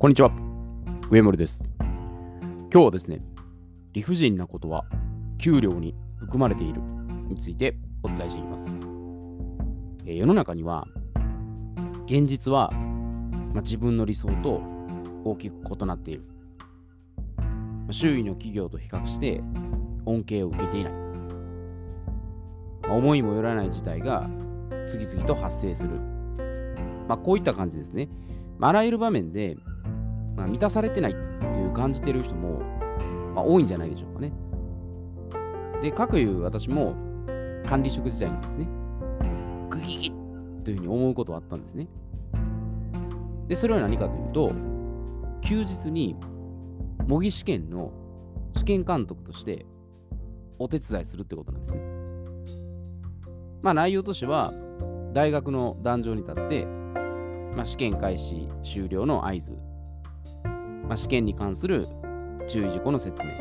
こんにちは。上森です。今日はですね、理不尽なことは給料に含まれているについてお伝えしていきます。え世の中には、現実は、ま、自分の理想と大きく異なっている。周囲の企業と比較して恩恵を受けていない。ま思いもよらない事態が次々と発生する。まあ、こういった感じですね。まあらゆる場面で、まあ、満たされてないっていう感じてる人も、まあ、多いんじゃないでしょうかね。で、かくいう私も管理職時代にですね、グギギッというふうに思うことはあったんですね。で、それは何かというと、休日に模擬試験の試験監督としてお手伝いするってことなんですね。まあ内容としては、大学の壇上に立って、まあ、試験開始終了の合図、まあ、試験に関する注意事項の説明、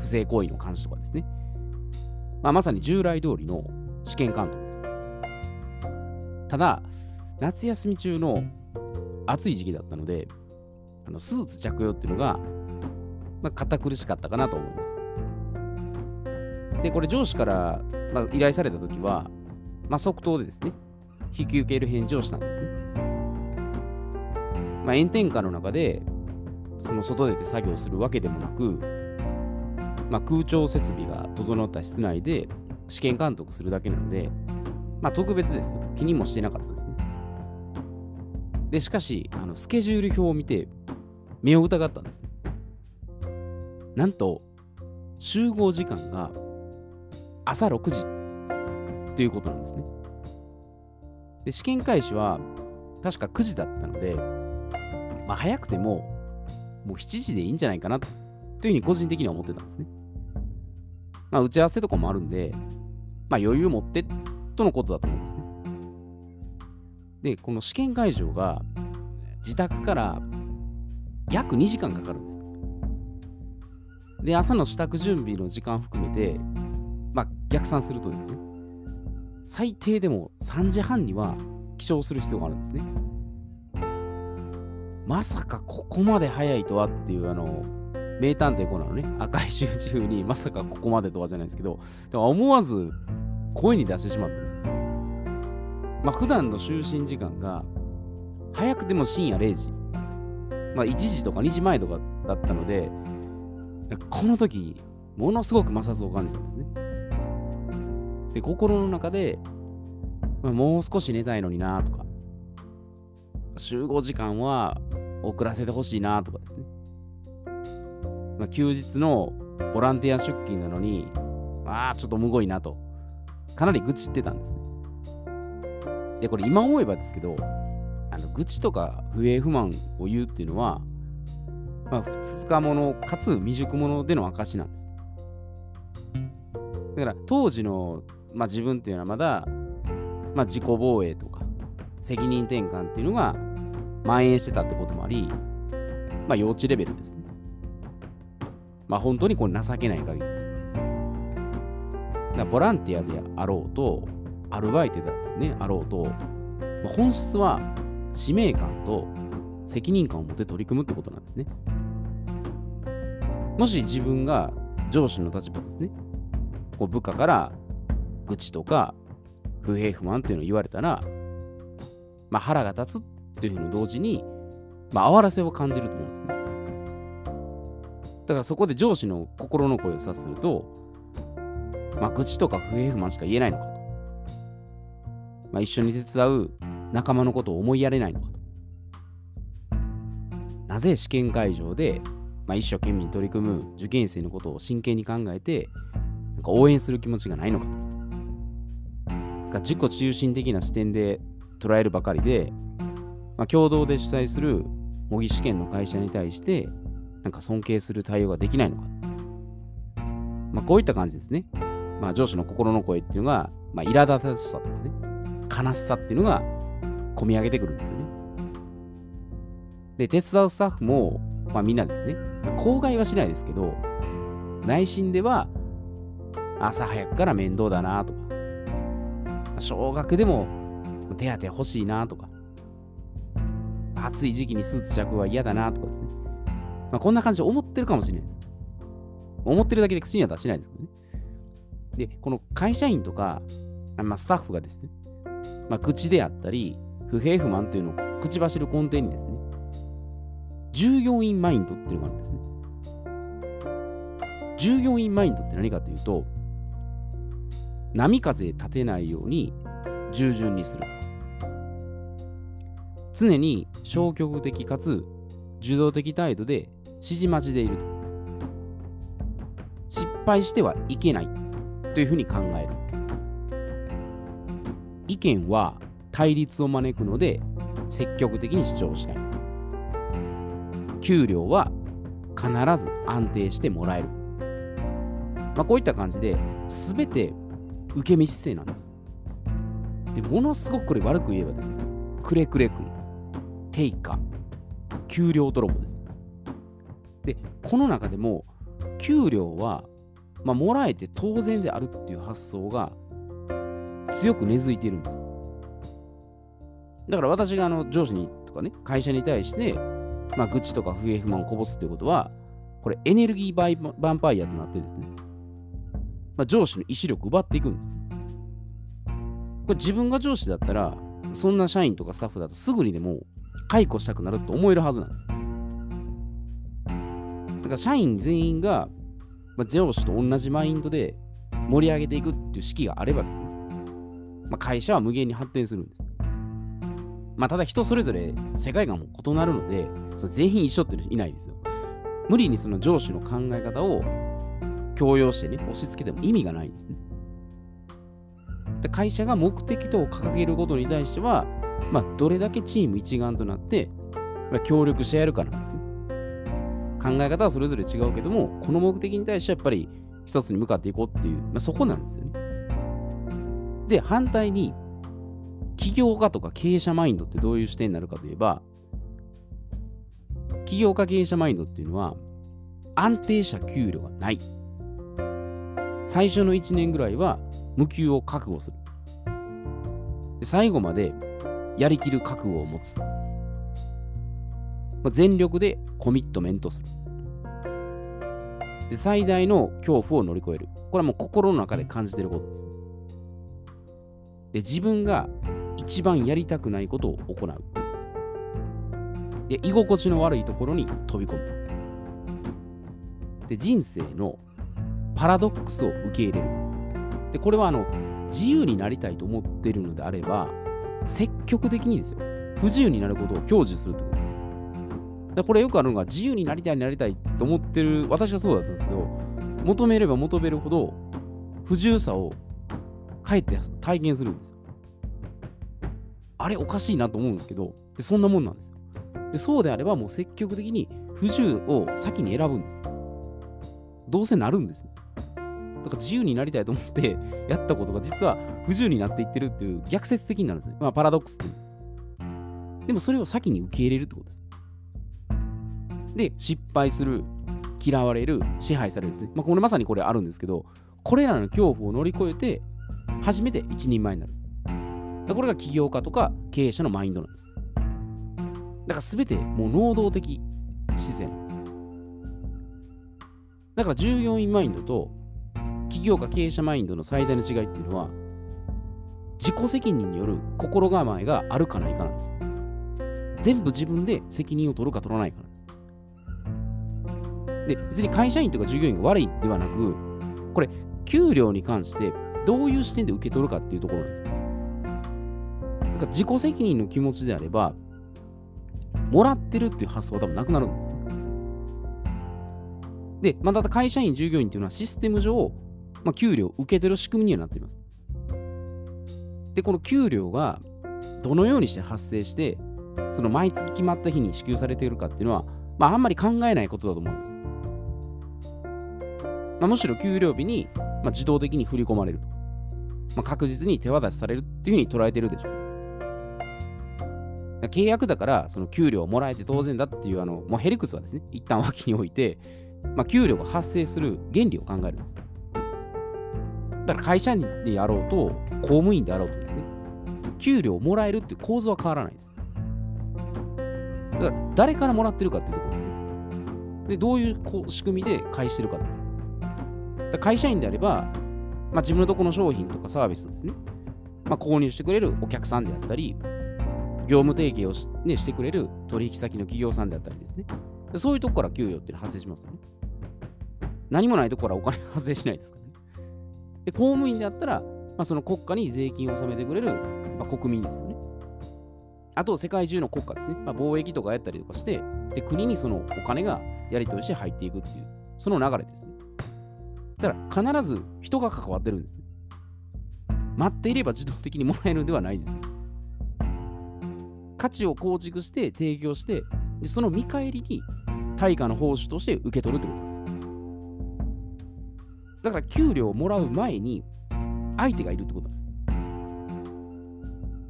不正行為の監視とかですね。まあ、まさに従来通りの試験監督です。ただ、夏休み中の暑い時期だったので、あのスーツ着用っていうのが、まあ、堅苦しかったかなと思います。で、これ上司から、まあ、依頼されたときは、まあ、即答でですね、引き受ける返事をしたんですね。まあ、炎天下の中で、その外出て作業するわけでもなく、まあ、空調設備が整った室内で試験監督するだけなので、まあ、特別ですよ。気にもしてなかったですね。で、しかし、あのスケジュール表を見て、目を疑ったんです。なんと、集合時間が朝6時ということなんですね。で、試験開始は確か9時だったので、まあ、早くてももう7時でいいんじゃないかなというふうに個人的には思ってたんですね。まあ、打ち合わせとかもあるんで、まあ、余裕を持ってとのことだと思うんですね。で、この試験会場が自宅から約2時間かかるんです。で、朝の支度準備の時間含めて、まあ、逆算するとですね、最低でも3時半には起床する必要があるんですね。まさかここまで早いとはっていう、あの、名探偵コナンのね、赤い集中にまさかここまでとはじゃないですけど、でも思わず声に出してしまったんです。まあ、普段の就寝時間が早くても深夜0時、まあ、1時とか2時前とかだったので、この時、ものすごく摩擦を感じたんですね。で、心の中で、まあ、もう少し寝たいのになとか、集合時間は遅らせてほしいなとかですね。まあ、休日のボランティア出勤なのに、ああ、ちょっとむごいなと、かなり愚痴ってたんですね。で、これ今思えばですけど、あの愚痴とか不平不満を言うっていうのは、まあ、2日ものかつ未熟者での証なんです。だから当時の、まあ、自分っていうのはまだ、まあ、自己防衛とか責任転換っていうのが蔓延してたってこともあり、まあ、幼稚レベルですね。まあ本当にこれ情けない限りです。だボランティアであろうと、アルバイトだ、ね、あろうと、まあ本質は使命感と責任感を持って取り組むってことなんですね。もし自分が上司の立場ですね、こう部下から愚痴とか不平不満っていうのを言われたら、まあ、腹が立つっていうふうに同時に、まあ、哀らせを感じると思うんですね。だからそこで上司の心の声を察すると、まあ、愚痴とか不平不満しか言えないのかと。まあ、一緒に手伝う仲間のことを思いやれないのかと。なぜ試験会場で、まあ、一生懸命に取り組む受験生のことを真剣に考えて、なんか応援する気持ちがないのかと。が自己中心的な視点で捉えるばかりで、まあ、共同で主催する模擬試験の会社に対して、なんか尊敬する対応ができないのか。まあ、こういった感じですね。まあ、上司の心の声っていうのが、まあ、苛立たしさとかね、悲しさっていうのが込み上げてくるんですよね。で、手伝うスタッフも、まあ、みんなですね、口外はしないですけど、内心では、朝早くから面倒だなとか、少額でも手当欲しいなとか、暑い時期にスーツ着は嫌だなとかですね。まあ、こんな感じで思ってるかもしれないです。思ってるだけで口には出しないですけどね。で、この会社員とか、まあ、スタッフがですね、まあ、口であったり、不平不満というのを口走る根底にですね、従業員マインドっていうのがあるんですね。従業員マインドって何かというと、波風立てないように従順にすると。常に消極的かつ受動的態度で指示待ちでいると。失敗してはいけないというふうに考える。意見は対立を招くので積極的に主張しない。給料は必ず安定してもらえる。まあ、こういった感じで全て受け身姿勢なんです。で、ものすごくこれ悪く言えばですね、くれくれ君、定価、給料泥棒です。で、この中でも、給料は、まあ、もらえて当然であるっていう発想が強く根付いているんです。だから私があの上司にとかね、会社に対して、まあ、愚痴とか不平不満をこぼすっていうことは、これエネルギーバイヴァンパイアとなってですね、まあ、上司の意志力奪っていくんです、これ自分が上司だったら、そんな社員とかスタッフだとすぐにでも解雇したくなると思えるはずなんです。だから社員全員が、まあ、上司と同じマインドで盛り上げていくっていう式があればですね、まあ、会社は無限に発展するんです。まあ、ただ人それぞれ世界観も異なるので、そ全員一緒っていないですよ。無理にその上司の考え方を強要してね、押し付けても意味がないんですね。で会社が目的と掲げることに対しては、まあ、どれだけチーム一丸となって、まあ、協力し合えるかなんですね。考え方はそれぞれ違うけども、この目的に対してやっぱり一つに向かっていこうっていう、まあ、そこなんですよね。で、反対に、起業家とか経営者マインドってどういう視点になるかといえば、起業家経営者マインドっていうのは、安定した給料がない。最初の1年ぐらいは無給を覚悟する。最後までやりきる覚悟を持つ。まあ、全力でコミットメントする。で最大の恐怖を乗り越える。これはもう心の中で感じてることです。で自分が一番やりたくないことを行う。で居心地の悪いところに飛び込む。で人生のパラドックスを受け入れる。で、これはあの自由になりたいと思っているのであれば、積極的にですよ、不自由になることを享受するってことです。でこれよくあるのが、自由になりたい、なりたいと思ってる、私がそうだったんですけど、求めれば求めるほど、不自由さをかえって体験するんですよ。あれおかしいなと思うんですけど、でそんなもんなんですよ。でそうであれば、もう積極的に不自由を先に選ぶんです。どうせなるんです。だから自由になりたいと思って やったことが実は不自由になっていってるっていう逆説的になるんですね。まあパラドックスって言うんです。でもそれを先に受け入れるってことです。で、失敗する、嫌われる、支配されるですね。まあこれまさにこれあるんですけど、これらの恐怖を乗り越えて、初めて一人前になる。これが起業家とか経営者のマインドなんです。だから全てもう能動的姿勢なんです。だから従業員マインドと企業家経営者マインドの最大の違いっていうのは、自己責任による心構えがあるかないかなんです。全部自分で責任を取るか取らないかなんです。で、別に会社員とか従業員が悪いではなく、これ、給料に関してどういう視点で受け取るかっていうところなんです。だか自己責任の気持ちであれば、もらってるっていう発想は多分なくなるんですね。で、まあた会社員、従業員っていうのはシステム上、まあ、給料を受け取る仕組みにはなっています。で、この給料がどのようにして発生して、その毎月決まった日に支給されているかっていうのは、まあ、あんまり考えないことだと思います。まあ、むしろ給料日に、まあ、自動的に振り込まれると。まあ、確実に手渡しされるっていうふうに捉えてるでしょう。契約だから、その給料をもらえて当然だっていう、あの、もうヘリクスはですね、一旦脇に置いて、まあ、給料が発生する原理を考えるんです。だから会社員であろうと、公務員であろうとですね、給料をもらえるっていう構図は変わらないです。だから誰からもらってるかっていうところですね。で、どういう仕組みで返してるかです。だ会社員であれば、まあ、自分のところの商品とかサービスをですね、まあ、購入してくれるお客さんであったり、業務提携をし,、ね、してくれる取引先の企業さんであったりですね。そういうとこから給与っていうのは発生しますよね。何もないところからお金発生しないですか。で、公務員であったら、まあ、その国家に税金を納めてくれる、まあ、国民ですよね。あと、世界中の国家ですね。まあ、貿易とかやったりとかして、で、国にそのお金がやり取りして入っていくっていう、その流れですね。だから必ず人が関わってるんですね。待っていれば自動的にもらえるのではないですね。価値を構築して提供して、でその見返りに対価の報酬として受け取るってこと。だから給料をもらう前に相手がいるってことなんです。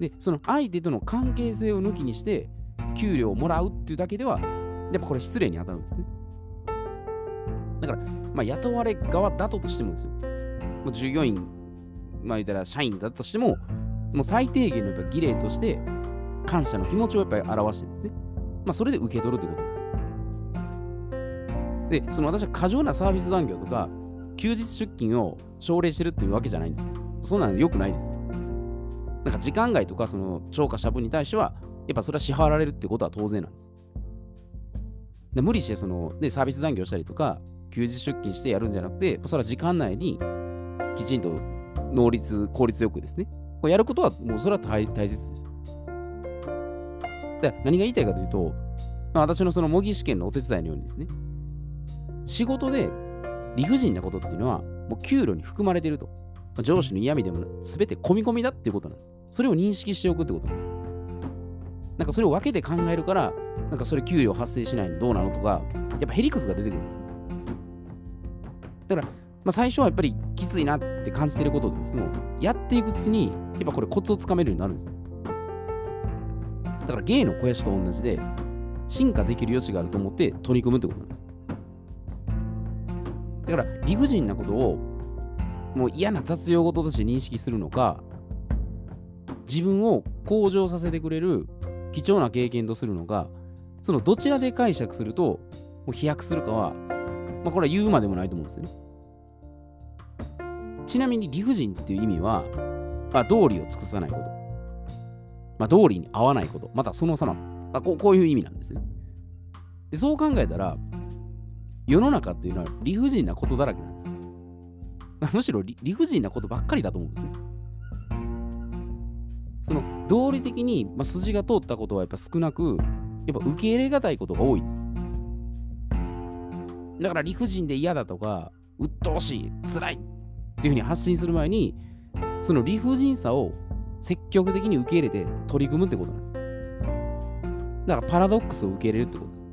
で、その相手との関係性を抜きにして給料をもらうっていうだけでは、やっぱこれ失礼に当たるんですね。だから、まあ、雇われ側だととしてもですよ。もう従業員、まあ言ったら社員だとしても、もう最低限のやっぱ儀礼として感謝の気持ちをやっぱり表してですね。まあそれで受け取るってことです。で、その私は過剰なサービス残業とか、休日出勤を奨励してるっていうわけじゃないんですよ。そんなの良くないですよ。なんか時間外とか、その超過した分に対しては、やっぱそれは支払われるってことは当然なんです。で無理してその、ね、サービス残業したりとか、休日出勤してやるんじゃなくて、それは時間内にきちんと能率、効率よくですね、こうやることはもうそれは大大切です。で何が言いたいかというと、まあ、私のその模擬試験のお手伝いのようにですね、仕事で理不尽なことっていうのは、もう給料に含まれてると。まあ、上司の嫌味でも全て込み込みだっていうことなんです。それを認識しておくってことなんです。なんかそれを分けて考えるから、なんかそれ給料発生しないのどうなのとか、やっぱヘリクスが出てくるんです、ね。だから、まあ、最初はやっぱりきついなって感じてることでですね、やっていくうちに、やっぱこれコツをつかめるようになるんです。だから芸の肥やしと同じで、進化できる余地があると思って取り組むってことなんです。だから理不尽なことをもう嫌な雑用事として認識するのか、自分を向上させてくれる貴重な経験とするのか、そのどちらで解釈するともう飛躍するかは、まあ、これは言うまでもないと思うんですよね。ちなみに理不尽っていう意味は、まあ、道理を尽くさないこと。まあ、道理に合わないこと。またその様。まあ、こうこういう意味なんですね。でそう考えたら、世の中っていうのは理不尽なことだらけなんです。ま、むしろ理不尽なことばっかりだと思うんですね。その道理的に、まあ、筋が通ったことはやっぱ少なく、やっぱ受け入れがたいことが多いです。だから理不尽で嫌だとか、鬱陶しい、辛いっていうふうに発信する前に、その理不尽さを積極的に受け入れて取り組むってことなんです。だからパラドックスを受け入れるってことです。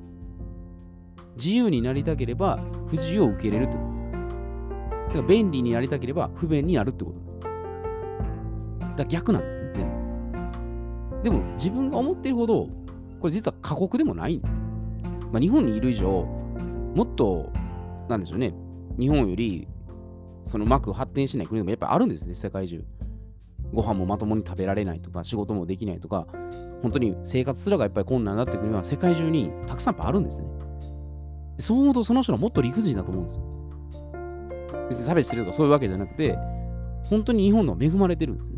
自由になりたければ不自由を受け入れるってことです。だから便利になりたければ不便になるってことです。だから逆なんですね、全部。でも自分が思っているほど、これ実は過酷でもないんです。まあ、日本にいる以上、もっと、なんでしょうね、日本よりそのうまく発展しない国もやっぱりあるんですね、世界中。ご飯もまともに食べられないとか、仕事もできないとか、本当に生活すらがやっぱり困難だって国は世界中にたくさんあるんですね。そう思うとその人はもっと理不尽だと思うんですよ。別に差別してるとかそういうわけじゃなくて、本当に日本の恵まれてるんですね。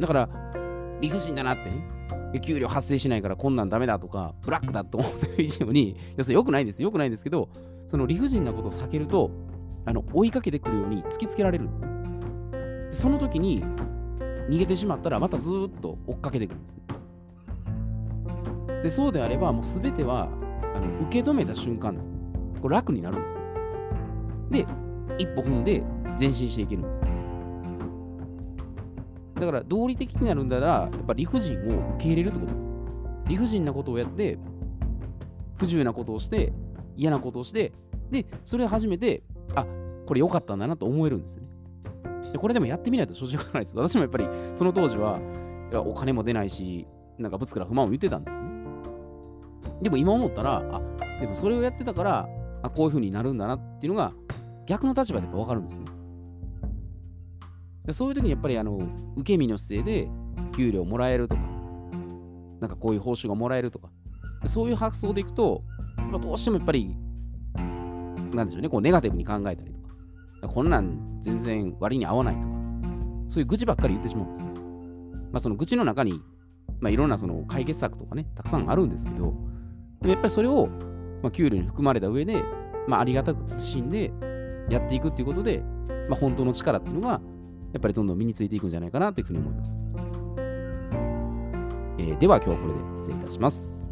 だから、理不尽だなってね、給料発生しないからこんなんダメだとか、ブラックだと思ってる以上に、要するに良くないんです。良くないんですけど、その理不尽なことを避けると、あの追いかけてくるように突きつけられるんですね。でその時に逃げてしまったら、またずっと追っかけてくるんですね。でそうであれば、もうすべてはあの受け止めた瞬間です、ね。これ楽になるんです、ね。で、一歩踏んで前進していけるんです、ね。だから道理的になるんだら、やっぱ理不尽を受け入れるってことです。理不尽なことをやって、不自由なことをして、嫌なことをして、で、それを初めて、あこれ良かったんだなと思えるんですね。でこれでもやってみないと正直わからないです。私もやっぱりその当時は、お金も出ないし、なんかぶつから不満を言ってたんですね。でも今思ったら、あでもそれをやってたから、あこういう風になるんだなっていうのが逆の立場でやっぱ分かるんですね。でそういう時にやっぱりあの受け身の姿勢で給料もらえるとか、なんかこういう報酬がもらえるとか、そういう発想でいくと、まあ、どうしてもやっぱり、なんでしょうね、こうネガティブに考えたりとか、こんなん全然割に合わないとか、そういう愚痴ばっかり言ってしまうんですね。まあ、その愚痴の中に、まあ、いろんなその解決策とかね、たくさんあるんですけど、でもやっぱりそれを、まあ、給料に含まれた上で、まあ、ありがたく慎んでやっていくっていうことで、まあ、本当の力っていうのが、やっぱりどんどん身についていくんじゃないかなというふうに思います。えー、では今日はこれで失礼いたします。